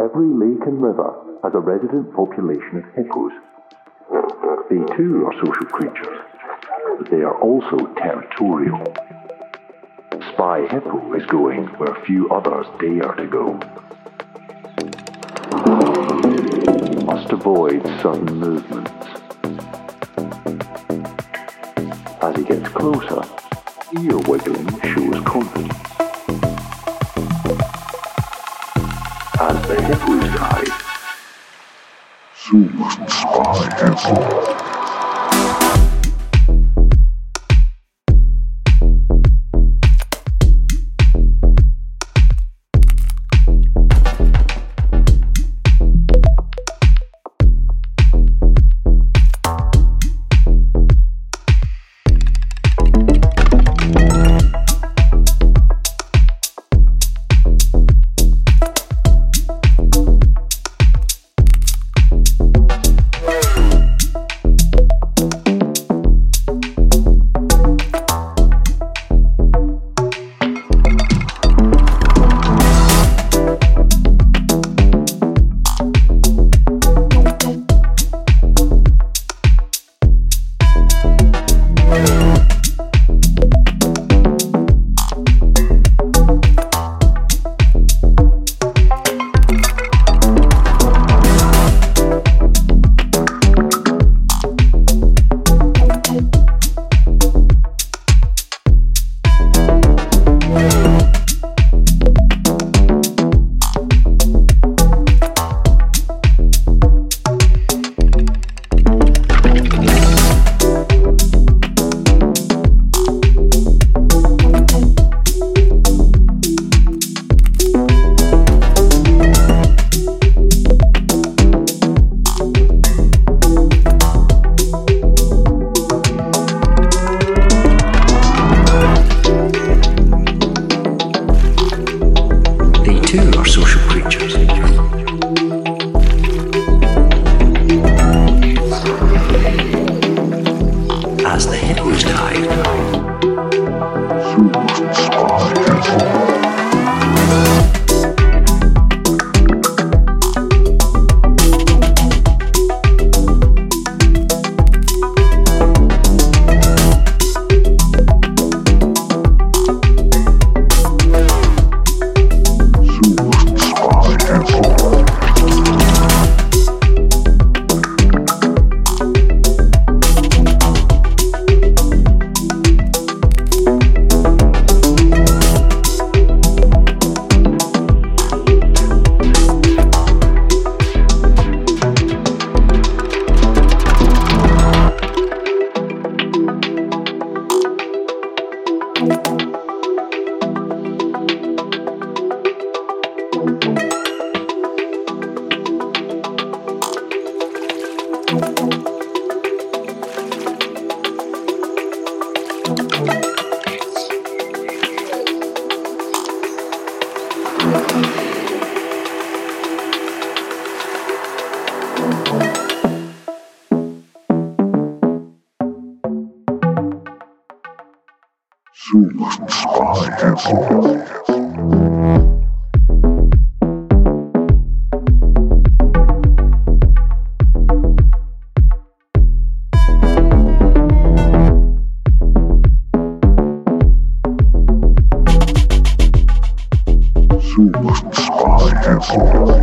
Every lake and river has a resident population of hippos. They too are social creatures, but they are also territorial. Spy Hippo is going where few others dare to go. Must avoid sudden movements. As he gets closer, ear wiggling shows confidence. As the hippos dive, Soon spy hippo.